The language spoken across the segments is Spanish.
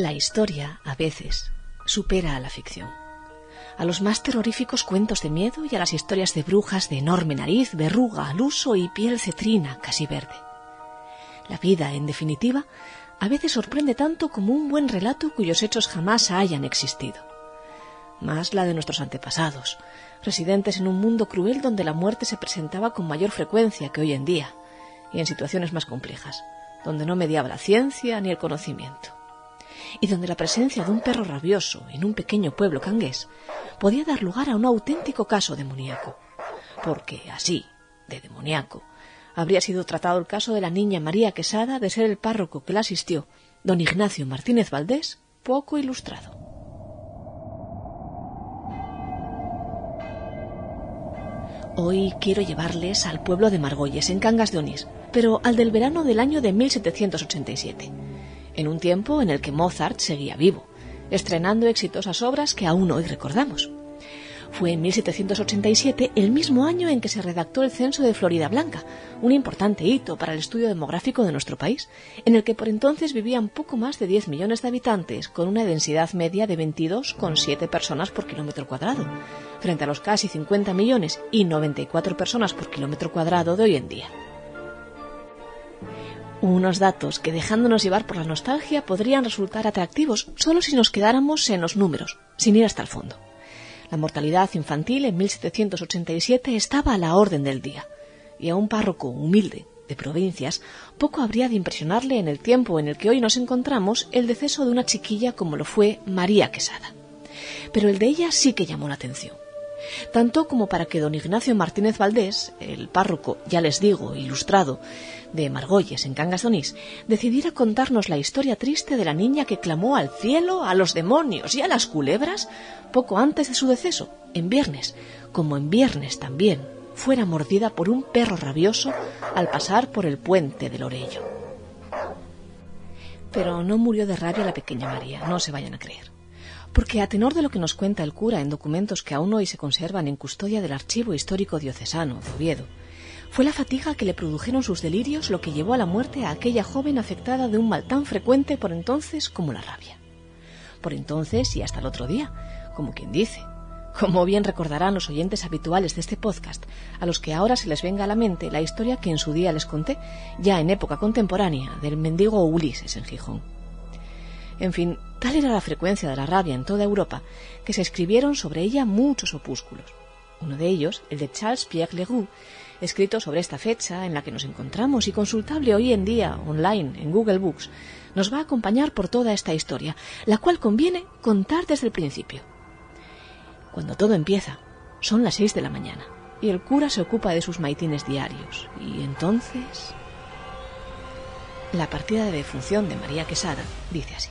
La historia, a veces, supera a la ficción. A los más terroríficos cuentos de miedo y a las historias de brujas de enorme nariz, verruga al uso y piel cetrina casi verde. La vida, en definitiva, a veces sorprende tanto como un buen relato cuyos hechos jamás hayan existido. Más la de nuestros antepasados, residentes en un mundo cruel donde la muerte se presentaba con mayor frecuencia que hoy en día, y en situaciones más complejas, donde no mediaba la ciencia ni el conocimiento y donde la presencia de un perro rabioso en un pequeño pueblo cangués podía dar lugar a un auténtico caso demoníaco, porque así, de demoníaco, habría sido tratado el caso de la niña María Quesada de ser el párroco que la asistió, don Ignacio Martínez Valdés, poco ilustrado. Hoy quiero llevarles al pueblo de Margolles, en Cangas de Onís, pero al del verano del año de 1787 en un tiempo en el que Mozart seguía vivo, estrenando exitosas obras que aún hoy recordamos. Fue en 1787 el mismo año en que se redactó el censo de Florida Blanca, un importante hito para el estudio demográfico de nuestro país, en el que por entonces vivían poco más de 10 millones de habitantes, con una densidad media de 22,7 personas por kilómetro cuadrado, frente a los casi 50 millones y 94 personas por kilómetro cuadrado de hoy en día. Unos datos que dejándonos llevar por la nostalgia podrían resultar atractivos solo si nos quedáramos en los números, sin ir hasta el fondo. La mortalidad infantil en 1787 estaba a la orden del día, y a un párroco humilde de provincias poco habría de impresionarle en el tiempo en el que hoy nos encontramos el deceso de una chiquilla como lo fue María Quesada. Pero el de ella sí que llamó la atención tanto como para que don Ignacio Martínez Valdés, el párroco, ya les digo, ilustrado, de Margolles, en Cangas de decidiera contarnos la historia triste de la niña que clamó al cielo, a los demonios y a las culebras poco antes de su deceso, en viernes, como en viernes también fuera mordida por un perro rabioso al pasar por el puente del Orello. Pero no murió de rabia la pequeña María, no se vayan a creer porque a tenor de lo que nos cuenta el cura en documentos que aún hoy se conservan en custodia del Archivo Histórico Diocesano de Oviedo, fue la fatiga que le produjeron sus delirios lo que llevó a la muerte a aquella joven afectada de un mal tan frecuente por entonces como la rabia. Por entonces y hasta el otro día, como quien dice. Como bien recordarán los oyentes habituales de este podcast, a los que ahora se les venga a la mente la historia que en su día les conté, ya en época contemporánea, del mendigo Ulises en Gijón. En fin, tal era la frecuencia de la rabia en toda Europa que se escribieron sobre ella muchos opúsculos. Uno de ellos, el de Charles Pierre Leroux, escrito sobre esta fecha en la que nos encontramos y consultable hoy en día online en Google Books, nos va a acompañar por toda esta historia, la cual conviene contar desde el principio. Cuando todo empieza, son las seis de la mañana y el cura se ocupa de sus maitines diarios. Y entonces... La partida de defunción de María Quesada dice así.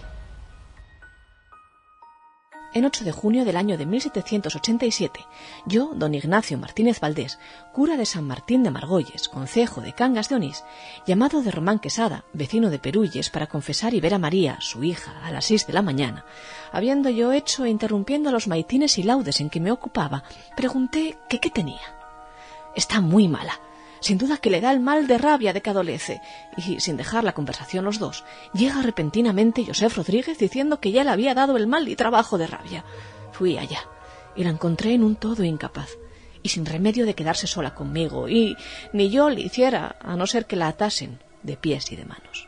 En 8 de junio del año de 1787, yo, don Ignacio Martínez Valdés, cura de San Martín de Margolles, concejo de Cangas de Onís, llamado de Román Quesada, vecino de Perulles, para confesar y ver a María, su hija, a las seis de la mañana, habiendo yo hecho e interrumpiendo los maitines y laudes en que me ocupaba, pregunté que qué tenía. Está muy mala, sin duda que le da el mal de rabia de que adolece, y sin dejar la conversación los dos, llega repentinamente José Rodríguez diciendo que ya le había dado el mal y trabajo de rabia. Fui allá, y la encontré en un todo incapaz, y sin remedio de quedarse sola conmigo, y ni yo le hiciera, a no ser que la atasen de pies y de manos.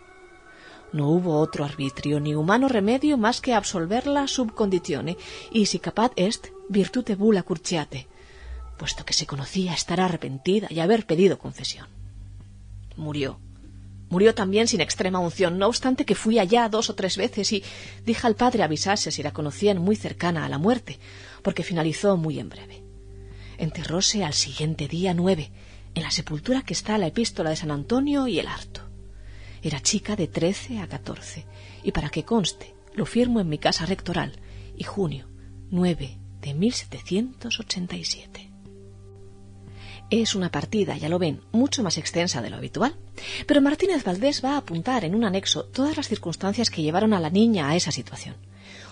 No hubo otro arbitrio ni humano remedio más que absolverla sub conditione, y si capaz est, virtute bula curciate, puesto que se conocía estar arrepentida y haber pedido confesión. Murió. Murió también sin extrema unción, no obstante que fui allá dos o tres veces y dije al padre avisase si la conocían muy cercana a la muerte, porque finalizó muy en breve. Enterróse al siguiente día nueve, en la sepultura que está la epístola de San Antonio y el Harto. Era chica de trece a catorce, y para que conste, lo firmo en mi casa rectoral, y junio nueve de 1787. Es una partida, ya lo ven, mucho más extensa de lo habitual. Pero Martínez Valdés va a apuntar en un anexo todas las circunstancias que llevaron a la niña a esa situación.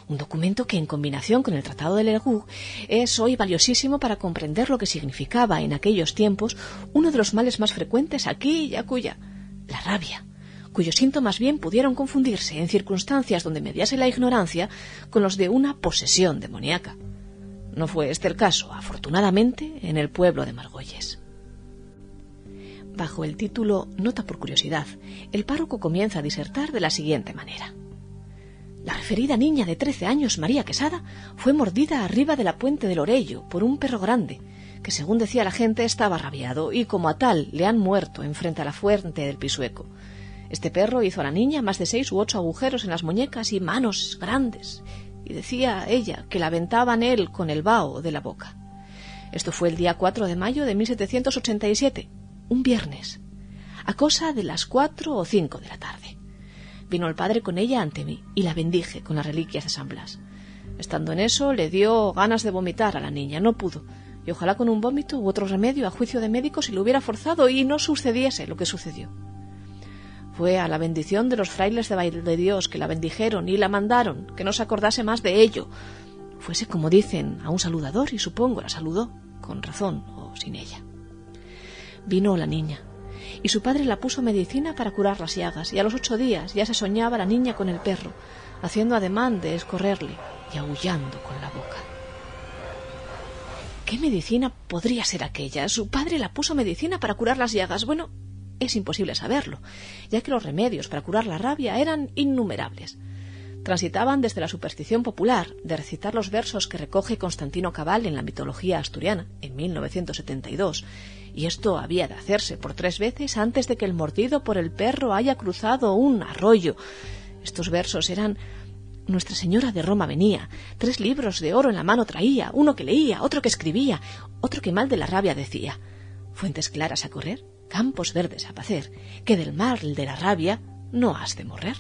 Un documento que, en combinación con el Tratado de Lergout, es hoy valiosísimo para comprender lo que significaba en aquellos tiempos uno de los males más frecuentes aquí y acuya, la rabia cuyos síntomas bien pudieron confundirse en circunstancias donde mediase la ignorancia con los de una posesión demoníaca. No fue este el caso, afortunadamente, en el pueblo de Margolles. Bajo el título Nota por curiosidad, el párroco comienza a disertar de la siguiente manera. La referida niña de trece años, María Quesada, fue mordida arriba de la puente del Orello por un perro grande, que según decía la gente estaba rabiado y como a tal le han muerto enfrente a la fuente del Pisueco. Este perro hizo a la niña más de seis u ocho agujeros en las muñecas y manos grandes, y decía ella que la aventaban él con el vaho de la boca. Esto fue el día 4 de mayo de 1787, un viernes, a cosa de las cuatro o cinco de la tarde. Vino el padre con ella ante mí y la bendije con las reliquias de San Blas. Estando en eso, le dio ganas de vomitar a la niña. No pudo. Y ojalá con un vómito u otro remedio a juicio de médico si lo hubiera forzado y no sucediese lo que sucedió. Fue a la bendición de los frailes de Dios que la bendijeron y la mandaron, que no se acordase más de ello. Fuese, como dicen, a un saludador y supongo la saludó, con razón o sin ella. Vino la niña, y su padre la puso medicina para curar las llagas, y a los ocho días ya se soñaba la niña con el perro, haciendo ademán de escorrerle y aullando con la boca. ¿Qué medicina podría ser aquella? Su padre la puso medicina para curar las llagas. Bueno, es imposible saberlo, ya que los remedios para curar la rabia eran innumerables. Transitaban desde la superstición popular de recitar los versos que recoge Constantino Cabal en la mitología asturiana en 1972 y esto había de hacerse por tres veces antes de que el mordido por el perro haya cruzado un arroyo. Estos versos eran Nuestra Señora de Roma venía, tres libros de oro en la mano traía, uno que leía, otro que escribía, otro que mal de la rabia decía. Fuentes claras a correr, campos verdes a pacer, que del mal de la rabia no has de morrer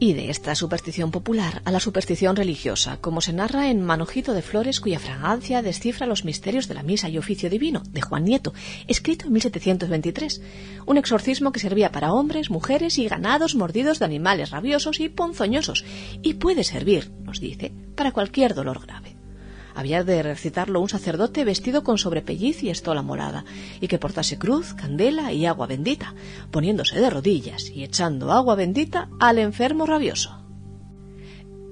y de esta superstición popular a la superstición religiosa, como se narra en Manojito de Flores, cuya fragancia descifra los misterios de la misa y oficio divino, de Juan Nieto, escrito en 1723, un exorcismo que servía para hombres, mujeres y ganados mordidos de animales rabiosos y ponzoñosos, y puede servir, nos dice, para cualquier dolor grave. Había de recitarlo un sacerdote vestido con sobrepelliz y estola morada, y que portase cruz, candela y agua bendita, poniéndose de rodillas y echando agua bendita al enfermo rabioso.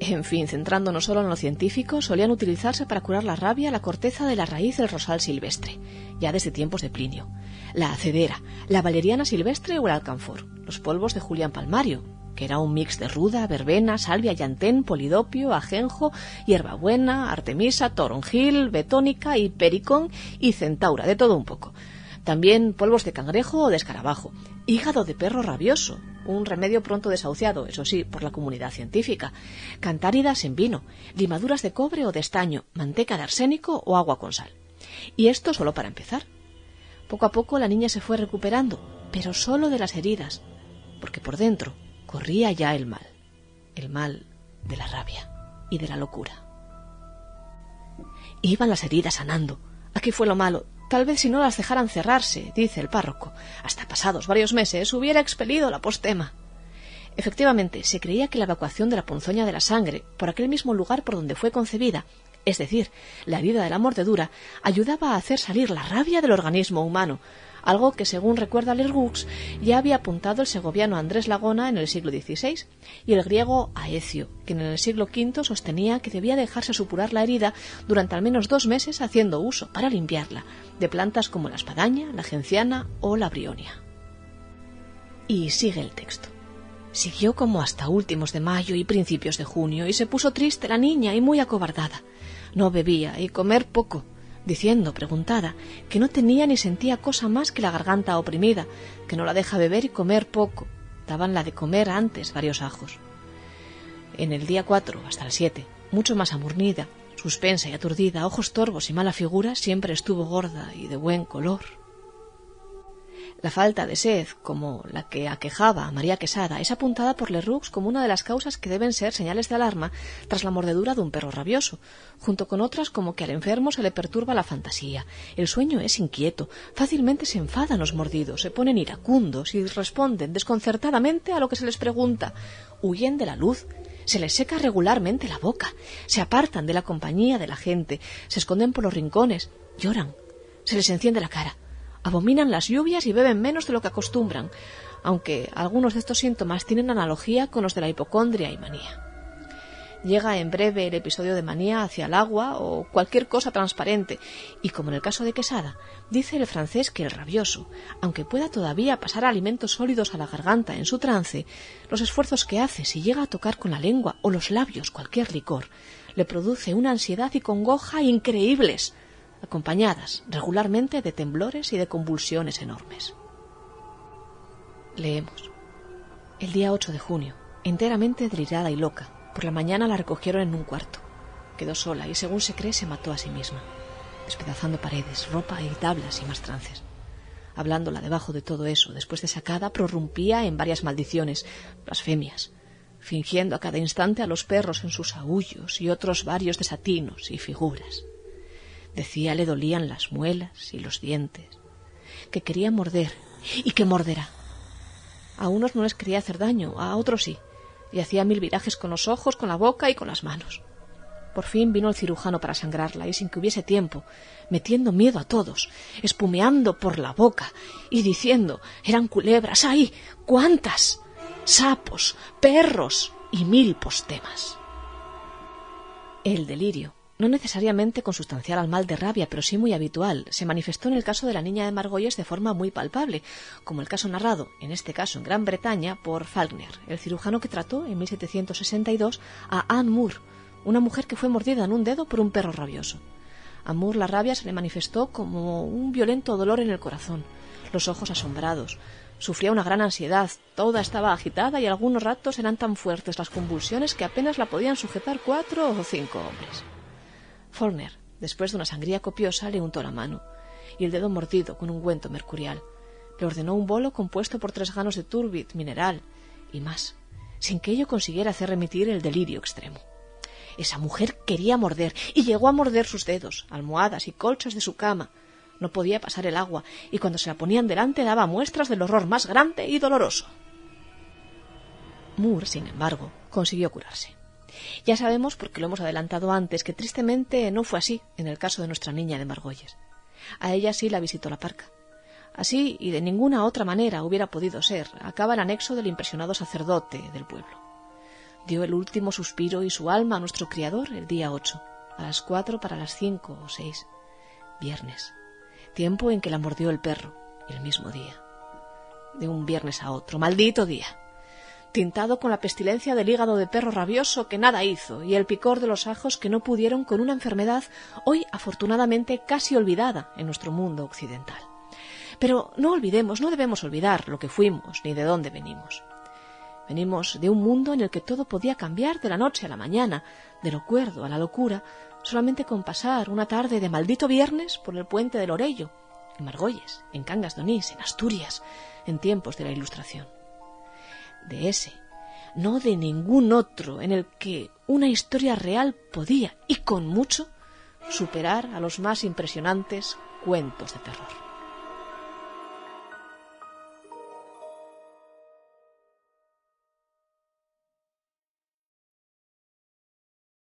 En fin, centrándonos solo en lo científico, solían utilizarse para curar la rabia la corteza de la raíz del rosal silvestre, ya desde tiempos de Plinio, la acedera, la valeriana silvestre o el alcanfor, los polvos de Julián Palmario, que era un mix de ruda, verbena, salvia, llantén, polidopio, ajenjo, hierbabuena, artemisa, toronjil, betónica y pericón y centaura, de todo un poco. También polvos de cangrejo o de escarabajo, hígado de perro rabioso, un remedio pronto desahuciado, eso sí, por la comunidad científica, cantáridas en vino, limaduras de cobre o de estaño, manteca de arsénico o agua con sal. Y esto solo para empezar. Poco a poco la niña se fue recuperando, pero solo de las heridas, porque por dentro corría ya el mal, el mal de la rabia y de la locura. Iban las heridas sanando. Aquí fue lo malo. Tal vez si no las dejaran cerrarse, dice el párroco, hasta pasados varios meses hubiera expelido la postema. Efectivamente, se creía que la evacuación de la ponzoña de la sangre por aquel mismo lugar por donde fue concebida, es decir, la herida de la mordedura, ayudaba a hacer salir la rabia del organismo humano, algo que según recuerda Lergux ya había apuntado el segoviano Andrés Lagona en el siglo XVI y el griego Aecio, que en el siglo V sostenía que debía dejarse supurar la herida durante al menos dos meses haciendo uso, para limpiarla, de plantas como la espadaña, la genciana o la brionia. Y sigue el texto. Siguió como hasta últimos de mayo y principios de junio, y se puso triste la niña y muy acobardada. No bebía y comer poco, diciendo, preguntada, que no tenía ni sentía cosa más que la garganta oprimida, que no la deja beber y comer poco. Daban la de comer antes varios ajos. En el día cuatro hasta el siete, mucho más amurnida, suspensa y aturdida, ojos torvos y mala figura, siempre estuvo gorda y de buen color. La falta de sed, como la que aquejaba a María Quesada, es apuntada por Leroux como una de las causas que deben ser señales de alarma tras la mordedura de un perro rabioso, junto con otras como que al enfermo se le perturba la fantasía, el sueño es inquieto, fácilmente se enfadan los mordidos, se ponen iracundos y responden desconcertadamente a lo que se les pregunta, huyen de la luz, se les seca regularmente la boca, se apartan de la compañía de la gente, se esconden por los rincones, lloran, se les enciende la cara abominan las lluvias y beben menos de lo que acostumbran, aunque algunos de estos síntomas tienen analogía con los de la hipocondria y manía. Llega en breve el episodio de manía hacia el agua o cualquier cosa transparente, y como en el caso de Quesada, dice el francés que el rabioso, aunque pueda todavía pasar alimentos sólidos a la garganta en su trance, los esfuerzos que hace si llega a tocar con la lengua o los labios cualquier licor, le produce una ansiedad y congoja increíbles, acompañadas regularmente de temblores y de convulsiones enormes. Leemos. El día 8 de junio, enteramente delirada y loca, por la mañana la recogieron en un cuarto. Quedó sola y, según se cree, se mató a sí misma, despedazando paredes, ropa y tablas y más trances. Hablándola debajo de todo eso, después de sacada, prorrumpía en varias maldiciones, blasfemias, fingiendo a cada instante a los perros en sus aullos y otros varios desatinos y figuras. Decía le dolían las muelas y los dientes, que quería morder y que morderá. A unos no les quería hacer daño, a otros sí y hacía mil virajes con los ojos, con la boca y con las manos. Por fin vino el cirujano para sangrarla y sin que hubiese tiempo, metiendo miedo a todos, espumeando por la boca y diciendo eran culebras, ¡ay! ¡cuántas! sapos, perros y mil postemas. El delirio no necesariamente consustancial al mal de rabia, pero sí muy habitual, se manifestó en el caso de la niña de Margolles de forma muy palpable, como el caso narrado, en este caso en Gran Bretaña, por Falkner, el cirujano que trató en 1762 a Anne Moore, una mujer que fue mordida en un dedo por un perro rabioso. A Moore la rabia se le manifestó como un violento dolor en el corazón, los ojos asombrados, Sufría una gran ansiedad, toda estaba agitada y algunos ratos eran tan fuertes las convulsiones que apenas la podían sujetar cuatro o cinco hombres. Forner, después de una sangría copiosa, le untó la mano y el dedo mordido con un ungüento mercurial. Le ordenó un bolo compuesto por tres ganos de turbit mineral y más, sin que ello consiguiera hacer remitir el delirio extremo. Esa mujer quería morder y llegó a morder sus dedos, almohadas y colchas de su cama. No podía pasar el agua y cuando se la ponían delante daba muestras del horror más grande y doloroso. Moore, sin embargo, consiguió curarse. Ya sabemos, porque lo hemos adelantado antes, que tristemente no fue así en el caso de nuestra niña de Margolles. A ella sí la visitó la parca. Así y de ninguna otra manera hubiera podido ser, acaba el anexo del impresionado sacerdote del pueblo. Dio el último suspiro y su alma a nuestro Criador el día ocho, a las cuatro para las cinco o seis, viernes, tiempo en que la mordió el perro, el mismo día. De un viernes a otro, maldito día tintado con la pestilencia del hígado de perro rabioso que nada hizo y el picor de los ajos que no pudieron con una enfermedad hoy afortunadamente casi olvidada en nuestro mundo occidental. Pero no olvidemos, no debemos olvidar lo que fuimos ni de dónde venimos. Venimos de un mundo en el que todo podía cambiar de la noche a la mañana, de lo cuerdo a la locura, solamente con pasar una tarde de maldito viernes por el puente del Orello, en Margolles, en Cangas de Onís, en Asturias, en tiempos de la Ilustración de ese, no de ningún otro en el que una historia real podía, y con mucho, superar a los más impresionantes cuentos de terror.